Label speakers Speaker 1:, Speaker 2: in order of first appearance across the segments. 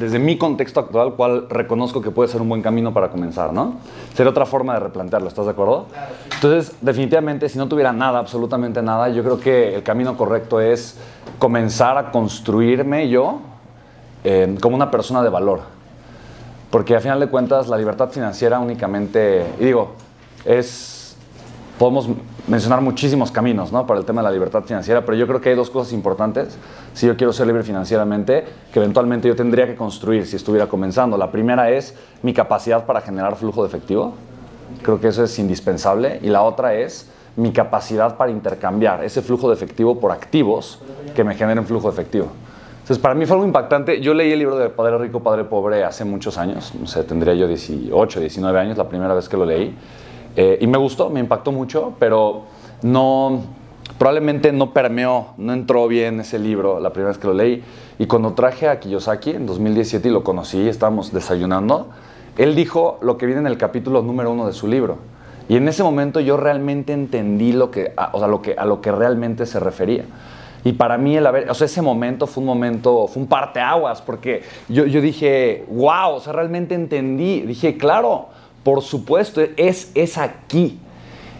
Speaker 1: Desde mi contexto actual, cuál reconozco que puede ser un buen camino para comenzar, ¿no? Sería otra forma de replantearlo, ¿estás de acuerdo? Entonces, definitivamente, si no tuviera nada, absolutamente nada, yo creo que el camino correcto es comenzar a construirme yo eh, como una persona de valor. Porque a final de cuentas, la libertad financiera únicamente, y digo, es podemos mencionar muchísimos caminos ¿no? para el tema de la libertad financiera, pero yo creo que hay dos cosas importantes si yo quiero ser libre financieramente que eventualmente yo tendría que construir si estuviera comenzando. La primera es mi capacidad para generar flujo de efectivo. Creo que eso es indispensable. Y la otra es mi capacidad para intercambiar ese flujo de efectivo por activos que me generen flujo de efectivo. Entonces, para mí fue algo impactante. Yo leí el libro de Padre Rico, Padre Pobre hace muchos años. No sé, tendría yo 18, 19 años la primera vez que lo leí. Eh, y me gustó, me impactó mucho, pero no, probablemente no permeó, no entró bien ese libro la primera vez que lo leí. Y cuando traje a Kiyosaki en 2017 y lo conocí, estábamos desayunando, él dijo lo que viene en el capítulo número uno de su libro. Y en ese momento yo realmente entendí lo que, a, o sea, lo que, a lo que realmente se refería. Y para mí, el haber, o sea, ese momento fue un momento, fue un parteaguas, porque yo, yo dije, wow, o sea, realmente entendí. Dije, claro, por supuesto, es, es aquí.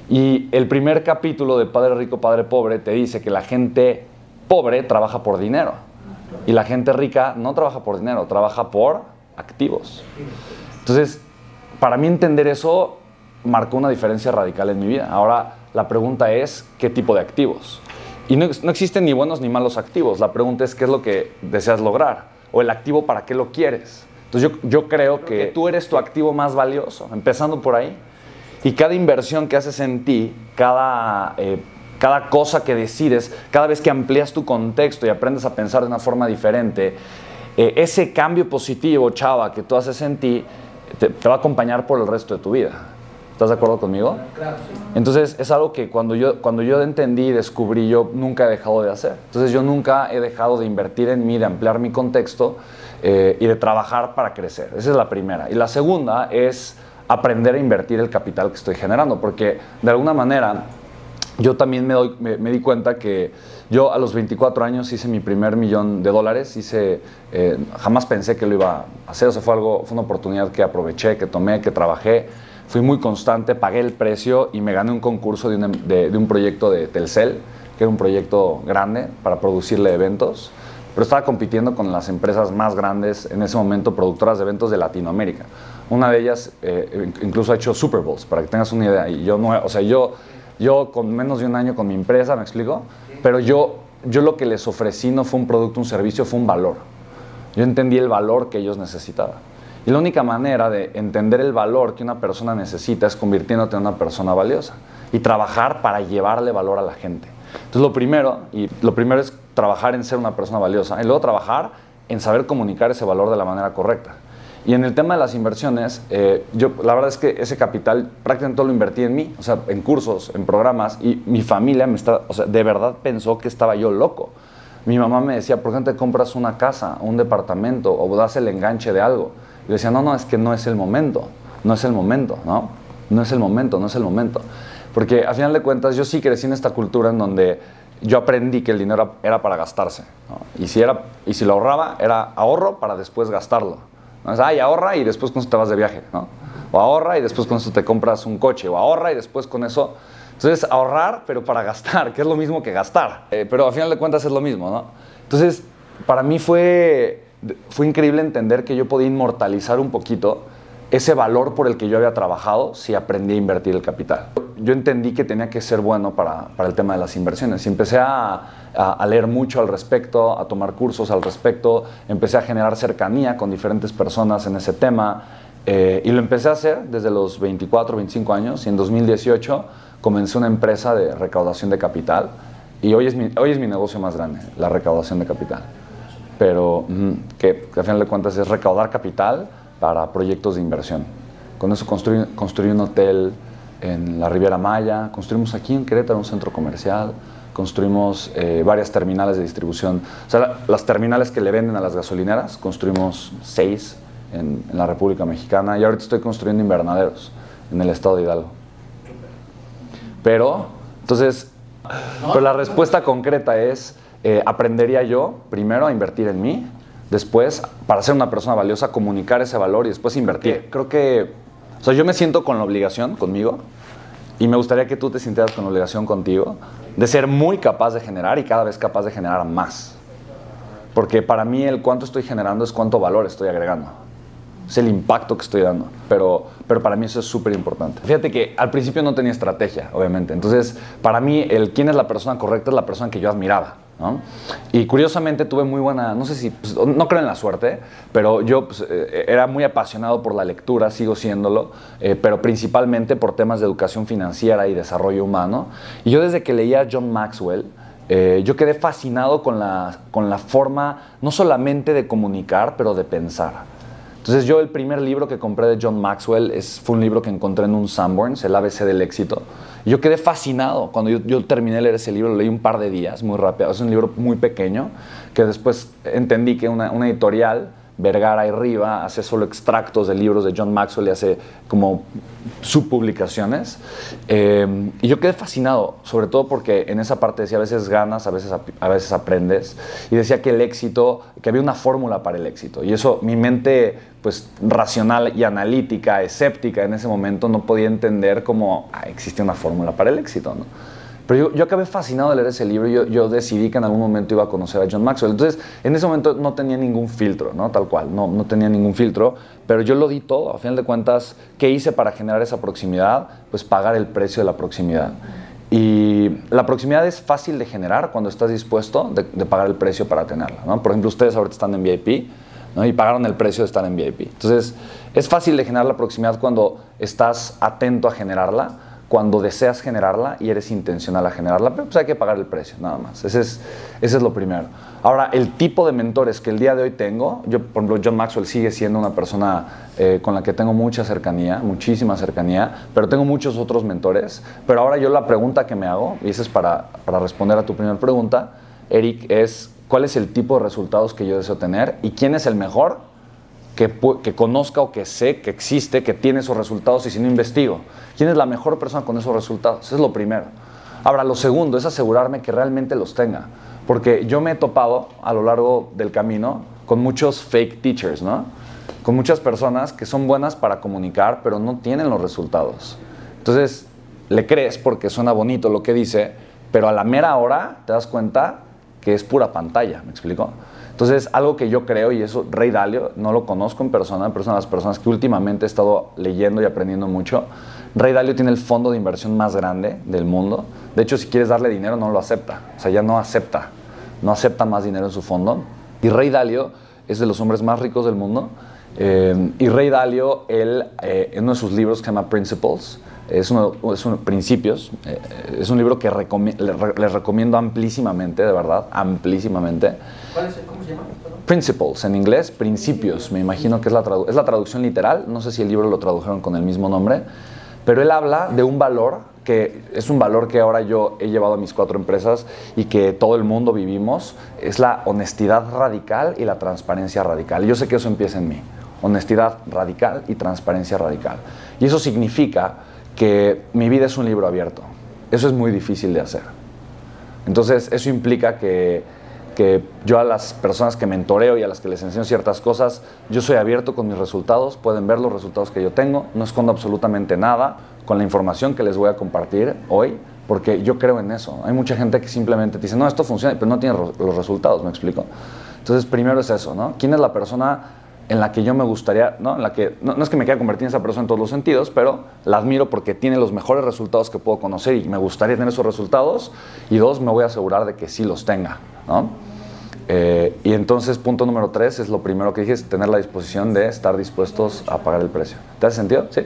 Speaker 1: Y el primer capítulo de Padre Rico, Padre Pobre te dice que la gente pobre trabaja por dinero. Y la gente rica no trabaja por dinero, trabaja por activos. Entonces, para mí entender eso marcó una diferencia radical en mi vida. Ahora, la pregunta es, ¿qué tipo de activos? Y no, no, existen ni buenos ni malos activos. La pregunta es, ¿qué es lo que deseas lograr? O el activo, ¿para qué lo quieres? Entonces yo, creo, que, tú eres tu activo más valioso, empezando por ahí. Y cada inversión que haces en ti, cada, eh, cada cosa que decides, cada vez que amplías tu contexto y aprendes a pensar de una forma diferente, eh, ese cambio positivo, chava, que tú haces en ti, te, va a acompañar por el resto de tu vida. ¿Estás de acuerdo conmigo? Claro, sí. Entonces es algo que cuando yo, cuando yo entendí y descubrí, yo nunca he dejado de hacer. Entonces yo nunca he dejado de invertir en mí, de ampliar mi contexto eh, y de trabajar para crecer. Esa es la primera. Y la segunda es aprender a invertir el capital que estoy generando, porque de alguna manera yo también me, doy, me, di cuenta que yo a los 24 años hice mi primer millón de dólares, hice, eh, jamás pensé que lo iba a hacer, o sea, fue, algo, fue una oportunidad que aproveché, que tomé, que trabajé, fui muy constante, pagué el precio y me gané un concurso de un, de un proyecto de Telcel, que era un proyecto grande para producirle eventos pero estaba compitiendo con las empresas más grandes en ese momento, productoras de eventos de Latinoamérica. Una de ellas eh, incluso ha hecho Super Bowls, para que tengas una idea. Y yo no, o sea, yo, yo con menos de un año con mi empresa, ¿me explico? Pero yo, yo lo que les ofrecí no fue un producto, un servicio, fue un valor. Yo entendí el valor que ellos necesitaban. Y la única manera de entender el valor que una persona necesita es convirtiéndote en una persona valiosa y trabajar para llevarle valor a la gente. Entonces lo primero, y lo primero es trabajar en ser una persona valiosa y luego trabajar en saber comunicar ese valor de la manera correcta. Y en el tema de las inversiones, eh, yo la verdad es que ese capital prácticamente todo lo invertí en mí, o sea, en cursos, en programas, y mi familia me está, o sea, de verdad pensó que estaba yo loco. Mi mamá me decía, ¿por qué te compras una casa, un departamento o das el enganche de algo? Y yo decía, no, no, es que no es el momento, no es el momento, ¿no? No es el momento, no es el momento. Porque a final de cuentas yo sí crecí en esta cultura en donde yo aprendí que el dinero era para gastarse. Y, si era, y si lo ahorraba, era ahorro para después gastarlo. ¿no? Es, ay, ahorra y después con eso te vas de viaje. ¿no? O ahorra y después con eso te compras un coche. O ahorra y después con eso... Entonces, ahorrar, pero para gastar, que es lo mismo que gastar. Eh, pero a final de cuentas es lo mismo, ¿no? Entonces, para mí fue, fue increíble entender que yo podía inmortalizar un poquito ese valor por el que yo había trabajado si aprendí a invertir el capital. Yo entendí que tenía que ser bueno para, para el tema de las inversiones y empecé a, a, leer mucho al respecto, a tomar cursos al respecto, empecé a generar cercanía con diferentes personas en ese tema eh, y lo empecé a hacer desde los 24, 25 años y en 2018 comencé una empresa de recaudación de capital y hoy es mi, hoy es mi negocio más grande, la recaudación de capital. Pero que, que a final de cuentas es recaudar capital para proyectos de inversión. Con eso construí, construí un hotel en la Riviera Maya, construimos aquí en Querétaro un centro comercial, construimos eh, varias terminales de distribución. O sea, las terminales que le venden a las gasolineras, construimos seis en, la República Mexicana y ahorita estoy construyendo invernaderos en el estado de Hidalgo. Pero, entonces, pero la respuesta concreta es, eh, aprendería yo primero a invertir en mí, después, para ser una persona valiosa, comunicar ese valor y después invertir. Creo que, o sea, yo me siento con la obligación conmigo y me gustaría que tú te sintieras con la obligación contigo de ser muy capaz de generar y cada vez capaz de generar más. Porque para mí el cuánto estoy generando es cuánto valor estoy agregando. Es el impacto que estoy dando. Pero, pero para mí eso es súper importante. Fíjate que al principio no tenía estrategia, obviamente. Entonces, para mí el quién es la persona correcta es la persona que yo admiraba. ¿No? Y curiosamente tuve muy buena, no sé si, pues, no creo en la suerte, pero yo pues, eh, era muy apasionado por la lectura, sigo siéndolo, eh, pero principalmente por temas de educación financiera y desarrollo humano. Y yo desde que leía a John Maxwell, eh, yo quedé fascinado con la, con la forma no solamente de comunicar, pero de pensar. Entonces yo el primer libro que compré de John Maxwell es, fue un libro que encontré en un Sanborns, el ABC del éxito. Yo quedé fascinado. Cuando yo, yo, terminé de leer ese libro, lo leí un par de días, muy rápido. Es un libro muy pequeño, que después entendí que una, una editorial Vergara y Riva hace solo extractos de libros de John Maxwell y hace como subpublicaciones. Eh, y yo quedé fascinado, sobre todo porque en esa parte decía a veces ganas, a veces, a veces aprendes. Y decía que el éxito, que había una fórmula para el éxito. Y eso mi mente pues racional y analítica, escéptica en ese momento no podía entender cómo ah, existe una fórmula para el éxito. ¿no? Pero yo, yo, acabé fascinado de leer ese libro y yo, yo, decidí que en algún momento iba a conocer a John Maxwell. Entonces, en ese momento no tenía ningún filtro, ¿no? Tal cual, no, no tenía ningún filtro, pero yo lo di todo. A final de cuentas, ¿qué hice para generar esa proximidad? Pues pagar el precio de la proximidad. Y la proximidad es fácil de generar cuando estás dispuesto de, de pagar el precio para tenerla, ¿no? Por ejemplo, ustedes ahorita están en VIP, ¿no? y pagaron el precio de estar en VIP. Entonces, es fácil de generar la proximidad cuando estás atento a generarla cuando deseas generarla y eres intencional a generarla, pero pues hay que pagar el precio, nada más. Ese es, ese es lo primero. Ahora, el tipo de mentores que el día de hoy tengo, yo, por ejemplo, John Maxwell sigue siendo una persona eh, con la que tengo mucha cercanía, muchísima cercanía, pero tengo muchos otros mentores. Pero ahora yo la pregunta que me hago, y esa es para, para responder a tu primera pregunta, Eric, es cuál es el tipo de resultados que yo deseo tener y quién es el mejor que, conozca o que sé que existe, que tiene esos resultados y si no investigo. ¿Quién es la mejor persona con esos resultados? Eso es lo primero. Ahora, lo segundo es asegurarme que realmente los tenga. Porque yo me he topado a lo largo del camino con muchos fake teachers, ¿no? Con muchas personas que son buenas para comunicar, pero no tienen los resultados. Entonces, le crees porque suena bonito lo que dice, pero a la mera hora te das cuenta que es pura pantalla, ¿me explico? Entonces, algo que yo creo, y eso, Rey Dalio, no lo conozco en persona, pero es una de las personas que últimamente he estado leyendo y aprendiendo mucho. Rey Dalio tiene el fondo de inversión más grande del mundo. De hecho, si quieres darle dinero, no lo acepta. O sea, ya no acepta. No acepta más dinero en su fondo. Y Rey Dalio es de los hombres más ricos del mundo. Eh, y Rey Dalio, él, eh, en uno de sus libros que se llama Principles, es uno, es uno Principios, eh, es un libro que les, recomiendo amplísimamente, de verdad, amplísimamente.
Speaker 2: ¿Cuál es el, ¿Cómo se llama?
Speaker 1: Principles, en inglés, Principios, me imagino que es la, es la traducción literal, no sé si el libro lo tradujeron con el mismo nombre, pero él habla de un valor que es un valor que ahora yo he llevado a mis cuatro empresas y que todo el mundo vivimos, es la honestidad radical y la transparencia radical. Yo sé que eso empieza en mí, honestidad radical y transparencia radical. Y eso significa que mi vida es un libro abierto. Eso es muy difícil de hacer. Entonces, eso implica que, yo a las personas que mentoreo y a las que les enseño ciertas cosas, yo soy abierto con mis resultados, pueden ver los resultados que yo tengo, no escondo absolutamente nada con la información que les voy a compartir hoy, porque yo creo en eso. Hay mucha gente que simplemente dice, no, esto funciona, pero no tiene los resultados, me explico. Entonces, primero es eso, ¿no? ¿Quién es la persona en la que yo me gustaría, ¿no? En la que, no, es que me quiera convertir en esa persona en todos los sentidos, pero la admiro porque tiene los mejores resultados que puedo conocer y me gustaría tener esos resultados. Y dos, me voy a asegurar de que sí los tenga, ¿no? Eh, y entonces, punto número tres, es lo primero que dije, es tener la disposición de estar dispuestos a pagar el precio. ¿Te hace sentido? Sí.